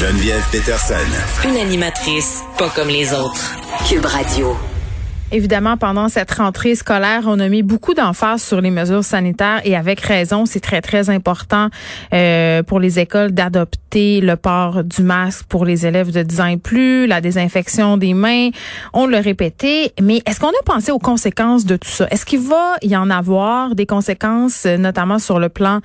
Geneviève Peterson. Une animatrice pas comme les autres. Cube Radio. Évidemment, pendant cette rentrée scolaire, on a mis beaucoup d'emphase sur les mesures sanitaires et avec raison, c'est très, très important euh, pour les écoles d'adopter le port du masque pour les élèves de 10 ans et plus, la désinfection des mains, on l'a répété, mais est-ce qu'on a pensé aux conséquences de tout ça? Est-ce qu'il va y en avoir des conséquences, notamment sur le plan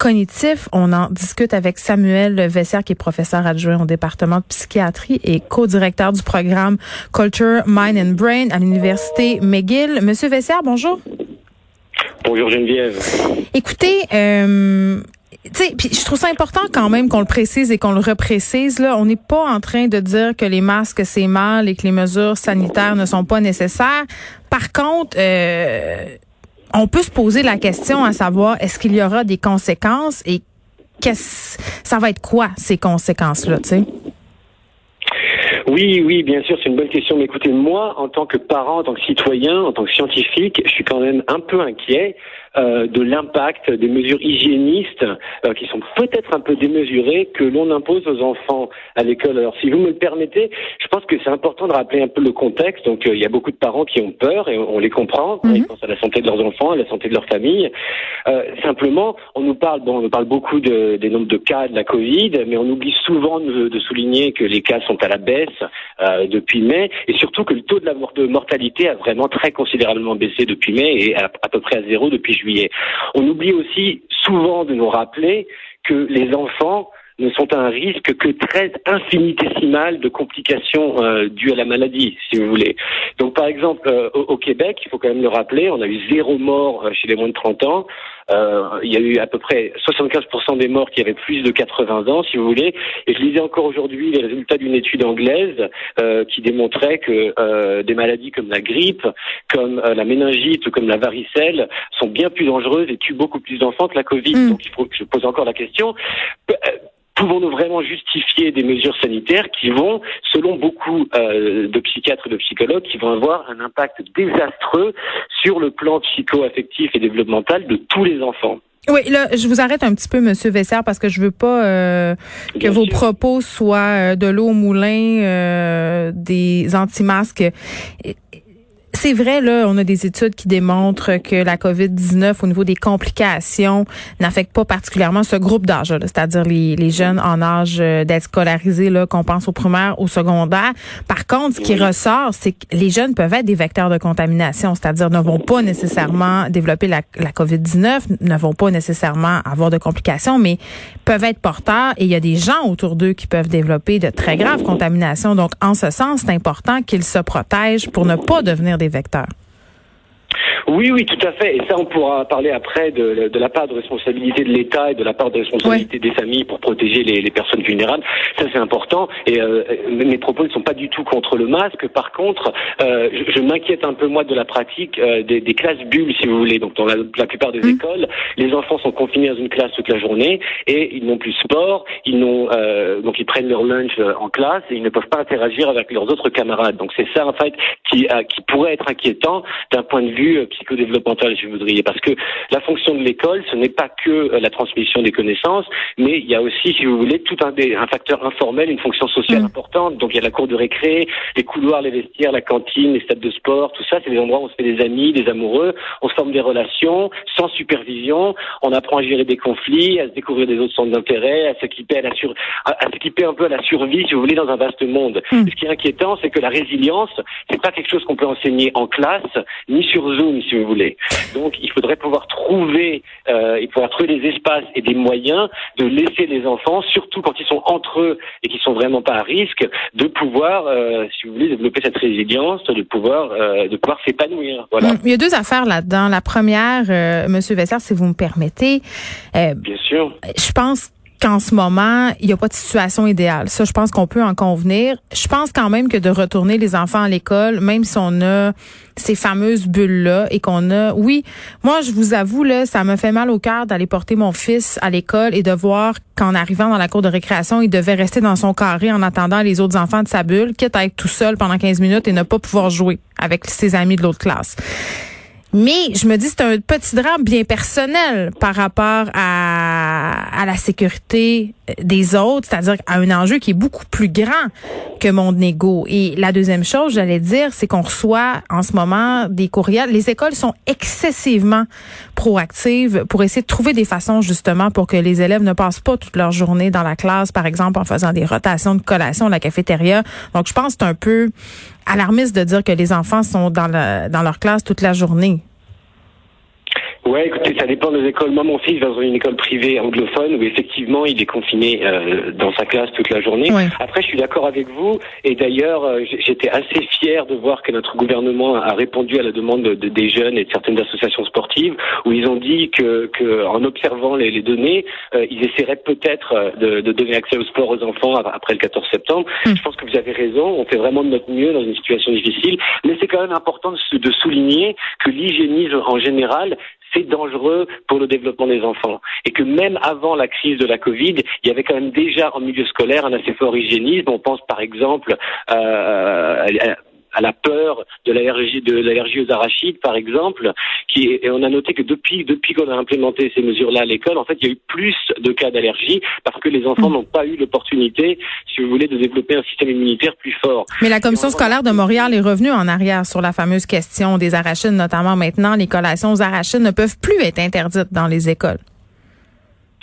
cognitif? On en discute avec Samuel Vessière, qui est professeur adjoint au département de psychiatrie et co-directeur du programme Culture, Mind and Brain à l'Université McGill. Monsieur Vessière, bonjour. Bonjour Geneviève. Écoutez, euh, je trouve ça important quand même qu'on le précise et qu'on le reprécise. Là, on n'est pas en train de dire que les masques c'est mal et que les mesures sanitaires ne sont pas nécessaires. Par contre, euh, on peut se poser la question à savoir est-ce qu'il y aura des conséquences et qu'est-ce ça va être quoi ces conséquences là, tu sais? Oui, oui, bien sûr, c'est une bonne question. Mais écoutez, moi, en tant que parent, en tant que citoyen, en tant que scientifique, je suis quand même un peu inquiet euh, de l'impact des mesures hygiénistes euh, qui sont peut-être un peu démesurées que l'on impose aux enfants à l'école. Alors, si vous me le permettez, je pense que c'est important de rappeler un peu le contexte. Donc, euh, il y a beaucoup de parents qui ont peur et on, les comprend. Ils mhm. pensent à la santé de leurs enfants, à la santé de leur famille. simplement, on nous parle, bon, on nous parle beaucoup de, des nombres de cas de la Covid, mais on oublie souvent de, de souligner que les cas sont à la baisse depuis mai et surtout que le taux de, la, de mortalité a vraiment très considérablement baissé depuis mai et à, à peu près à zéro depuis juillet. On oublie aussi souvent de nous rappeler que les enfants ne sont à un risque que très infinitésimal de complications euh, dues à la maladie, si vous voulez. Donc, par exemple, euh, au, Québec, il faut quand même le rappeler, on a eu zéro mort euh, chez les moins de 30 ans. Il y a eu à peu près 75% des morts qui avaient plus de 80 ans, si vous voulez. Et je lisais encore aujourd'hui les résultats d'une étude anglaise qui démontrait que des maladies comme la grippe, comme la méningite ou comme la varicelle sont bien plus dangereuses et tuent beaucoup plus d'enfants que la Covid. Mm. Donc il faut que je pose encore la question pouvons-nous vraiment justifier des mesures sanitaires qui vont, selon beaucoup de psychiatres et de psychologues, qui vont avoir un impact désastreux sur le plan psycho-affectif et développemental de tous les enfants? Oui, là, je vous arrête un petit peu, Monsieur Vessard, parce que je veux pas euh, que vos propos soient euh, de l'eau au moulin, euh, des anti-masques c'est vrai, là, on a des études qui démontrent que la COVID-19, au niveau des complications, n'affecte pas particulièrement ce groupe d'âge, c'est-à-dire les, les, jeunes en âge euh, d'être scolarisés, là, qu'on pense au primaire, au secondaire. Par contre, ce qui ressort, c'est que les jeunes peuvent être des vecteurs de contamination, c'est-à-dire ne vont pas nécessairement développer la, la COVID-19, ne vont pas nécessairement avoir de complications, mais peuvent être porteurs et il y a des gens autour d'eux qui peuvent développer de très graves contaminations. Donc, en ce sens, c'est important qu'ils se protègent pour ne pas devenir des vecteurs. Oui, oui, tout à fait. Et ça, on pourra parler après de, de la part de responsabilité de l'État et de la part de responsabilité des familles pour protéger les, les personnes vulnérables. Ça, c'est important. Et euh, mes propos ne sont pas du tout contre le masque. Par contre, euh, je, je m'inquiète un peu moi de la pratique euh, des, des, classes bulles, si vous voulez. Donc, dans la, la plupart des mmh. écoles, les enfants sont confinés dans une classe toute la journée et ils n'ont plus sport. Ils n'ont euh, donc ils prennent leur lunch euh, en classe et ils ne peuvent pas interagir avec leurs autres camarades. Donc, c'est ça en fait qui, qui pourrait être inquiétant d'un point de vue psychodéveloppementale, si vous voudriez, parce que la fonction de l'école, ce n'est pas que euh, la transmission des connaissances, mais il y a aussi, si vous voulez, tout un, un facteur informel, une fonction sociale mm. importante. Donc il y a la cour de récré, les couloirs, les vestiaires, la cantine, les stades de sport, tout ça, c'est des endroits où on se fait des amis, des amoureux, on se forme des relations sans supervision, on apprend à gérer des conflits, à se découvrir des autres centres d'intérêt, à s'équiper à la sur, à, s'équiper un peu à la survie, si vous voulez, dans un vaste monde. Mm. Ce qui est inquiétant, c'est que la résilience, c'est pas quelque chose qu'on peut enseigner en classe, ni sur Zoom, si vous voulez. Donc, il faudrait pouvoir trouver, euh, et pouvoir trouver des espaces et des moyens de laisser les enfants, surtout quand ils sont entre eux et qu'ils sont vraiment pas à risque, de pouvoir, euh, si vous voulez, développer cette résilience, de pouvoir, euh, de pouvoir s'épanouir. Voilà. Il y a deux affaires là-dedans. La première, euh, Monsieur Vessard, si vous me permettez. Euh, Bien sûr. Je pense qu'en ce moment, il n'y a pas de situation idéale. Ça, je pense qu'on peut en convenir. Je pense quand même que de retourner les enfants à l'école, même si on a ces fameuses bulles-là et qu'on a, oui, moi, je vous avoue, là, ça me fait mal au cœur d'aller porter mon fils à l'école et de voir qu'en arrivant dans la cour de récréation, il devait rester dans son carré en attendant les autres enfants de sa bulle, quitte à être tout seul pendant 15 minutes et ne pas pouvoir jouer avec ses amis de l'autre classe. Mais je me dis c'est un petit drame bien personnel par rapport à, à la sécurité des autres, c'est-à-dire à un enjeu qui est beaucoup plus grand que mon négo. Et la deuxième chose, j'allais dire, c'est qu'on reçoit en ce moment des courriels. Les écoles sont excessivement proactives pour essayer de trouver des façons justement pour que les élèves ne passent pas toute leur journée dans la classe, par exemple en faisant des rotations de collation à la cafétéria. Donc je pense que c'est un peu alarmiste de dire que les enfants sont dans, dans leur classe toute la journée. Ouais, écoutez, ça dépend des écoles. Moi, mon fils va dans une école privée anglophone où effectivement il est confiné euh, dans sa classe toute la journée. Après, je suis d'accord avec vous. Et d'ailleurs, euh, j'étais assez fier de voir que notre gouvernement a répondu à la demande de, des jeunes et de certaines associations sportives où ils ont dit que, que en observant les, les données, euh, ils essaieraient peut-être de, de, donner accès au sport aux enfants après le 14 septembre. Hmm. Je pense que vous avez raison. On fait vraiment de notre mieux dans une situation difficile, mais c'est quand même important de, de souligner que l'hygiénisme en général c'est dangereux pour le développement des enfants. Et que même avant la crise de la Covid, il y avait quand même déjà en milieu scolaire un assez fort hygiénisme. On pense par exemple euh, à la peur de l'allergie de l'allergie aux arachides, par exemple, qui et on a noté que depuis depuis qu'on a implémenté ces mesures-là à l'école, en fait, il y a eu plus de cas d'allergie parce que les enfants mm. n'ont pas eu l'opportunité, si vous voulez, de développer un système immunitaire plus fort. Mais la commission scolaire de Montréal est revenue en arrière sur la fameuse question des arachides, notamment maintenant, les collations aux arachides ne peuvent plus être interdites dans les écoles.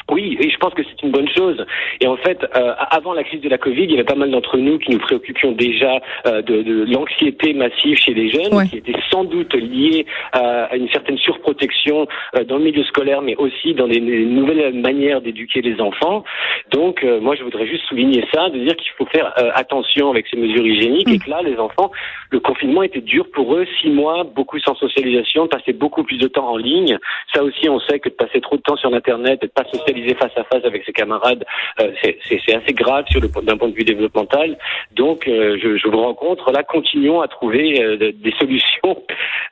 Oui, et je pense que c'est une bonne chose. Et en fait, euh, avant la crise de la Covid, il y avait pas mal d'entre nous qui nous préoccupions déjà euh, de, de l'anxiété massive chez les jeunes, qui était sans doute liée à une certaine surprotection euh, dans le milieu scolaire, mais aussi dans des, nouvelles manières d'éduquer les enfants. Donc, moi, je voudrais juste souligner ça, de dire qu'il faut faire attention avec ces mesures hygiéniques, et mm. que là, les enfants, le confinement était dur pour eux, six mois, beaucoup sans socialisation, passer beaucoup plus de temps en ligne. Ça aussi, on sait que de passer trop de temps sur Internet, de pas socialiser face à face avec ses camarades, euh, c'est assez grave sur d'un point de vue développemental. Donc, euh, je, je, vous rencontre là, continuons à trouver euh, des solutions.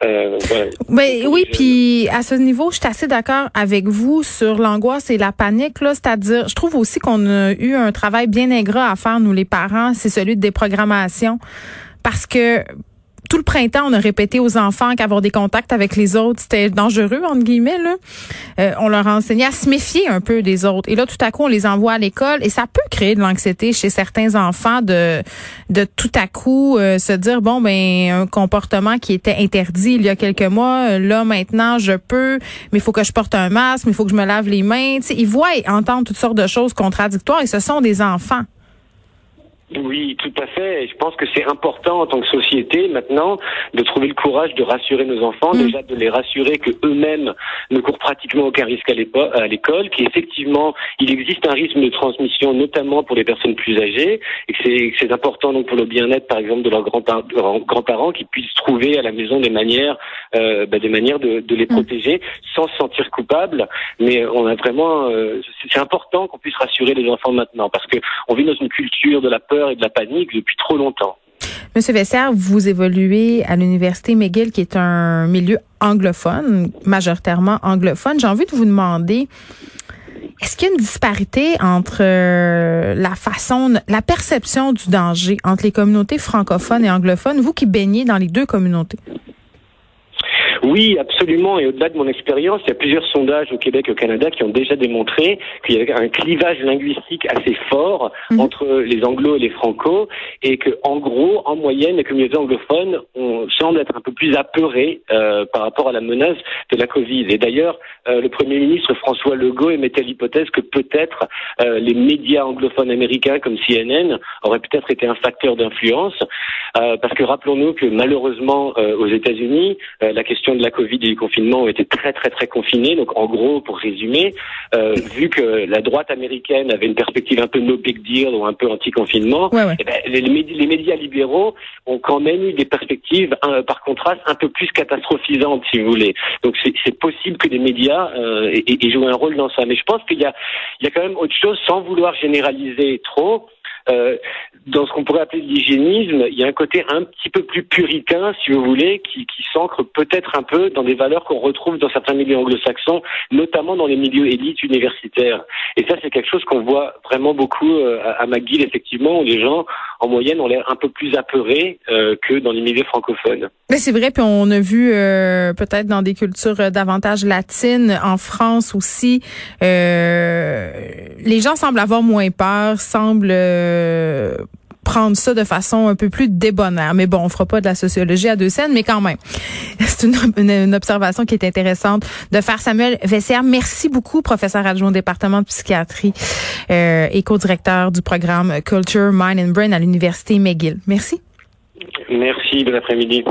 Mais oui, puis à ce niveau, je suis assez d'accord avec vous sur l'angoisse et la panique. Là, c'est-à-dire, je trouve aussi qu'on a eu un travail bien ingrat à faire nous les parents, c'est celui de déprogrammation, parce que tout le printemps, on a répété aux enfants qu'avoir des contacts avec les autres, c'était dangereux, entre guillemets. Là. Euh, on leur a enseigné à se méfier un peu des autres. Et là, tout à coup, on les envoie à l'école et ça peut créer de l'anxiété chez certains enfants de, de tout à coup euh, se dire, bon, ben un comportement qui était interdit il y a quelques mois, euh, là, maintenant, je peux, mais il faut que je porte un masque, mais il faut que je me lave les mains. ils voient et entendent toutes sortes de choses contradictoires et ce sont des enfants. Oui, tout à fait. je pense que c'est important en tant que société maintenant de trouver le courage de rassurer nos enfants, mm. déjà de les rassurer que eux-mêmes ne courent pratiquement aucun risque à l'école, qu'effectivement il existe un risque de transmission, notamment pour les personnes plus âgées, et que c'est important donc pour le bien-être, par exemple, de leurs grands-parents qui puissent trouver à la maison des manières, euh, bah, des manières de, de les mm. protéger sans se sentir coupables. Mais on a vraiment, euh, c'est important qu'on puisse rassurer les enfants maintenant parce que on vit dans une culture de la peur de la panique depuis trop longtemps. Monsieur Vessert, vous évoluez à l'Université McGill, qui est un milieu anglophone, majoritairement anglophone. J'ai envie de vous demander, est-ce qu'il y a une disparité entre euh, la façon, la perception du danger entre les communautés francophones et anglophones, vous qui baignez dans les deux communautés? Oui, absolument. Et au-delà de mon expérience, il y a plusieurs sondages au Québec et au Canada qui ont déjà démontré qu'il y avait un clivage linguistique assez fort mhm. entre les anglo et les franco, et que, en gros, en moyenne, les communautés anglophones on semble être un peu plus apeurées euh, par rapport à la menace de la Covid. Et d'ailleurs, euh, le Premier ministre François Legault émettait l'hypothèse que peut-être euh, les médias anglophones américains comme CNN auraient peut-être été un facteur d'influence, parce que rappelons-nous que malheureusement aux États-Unis, la question de la Covid et du confinement ont été très très très confinés. Donc en gros, pour résumer, euh, vu que la droite américaine avait une perspective un peu no big deal ou un peu anti-confinement, eh ben, les, les, médias libéraux ont quand même eu des perspectives, par contraste, un peu plus catastrophisantes, si vous voulez. Donc c'est possible que les médias euh, aient, joué un rôle dans ça. Mais je pense qu'il y a, il y a quand même autre chose, sans vouloir généraliser trop. Euh, dans ce qu'on pourrait appeler l'hygiénisme, il y a un côté un petit peu plus puritain, si vous voulez, qui, qui s'ancre peut-être un peu dans des valeurs qu'on retrouve dans certains milieux anglo-saxons, notamment dans les milieux élites universitaires. Et ça, c'est quelque chose qu'on voit vraiment beaucoup euh, à McGill, effectivement, où les gens, en moyenne, ont l'air un peu plus apeurés euh, que dans les milieux francophones. Mais c'est vrai, puis on a vu euh, peut-être dans des cultures davantage latines, en France aussi, les gens semblent avoir moins peur, semblent prendre ça de façon un peu plus débonnaire. Mais bon, on fera pas de la sociologie à deux scènes, mais quand même. C'est une, observation qui est intéressante de faire. Samuel Vessière, merci beaucoup, professeur adjoint au département de psychiatrie euh, et co-directeur du programme Culture, Mind and Brain à l'Université McGill. Merci. Merci, bon après-midi.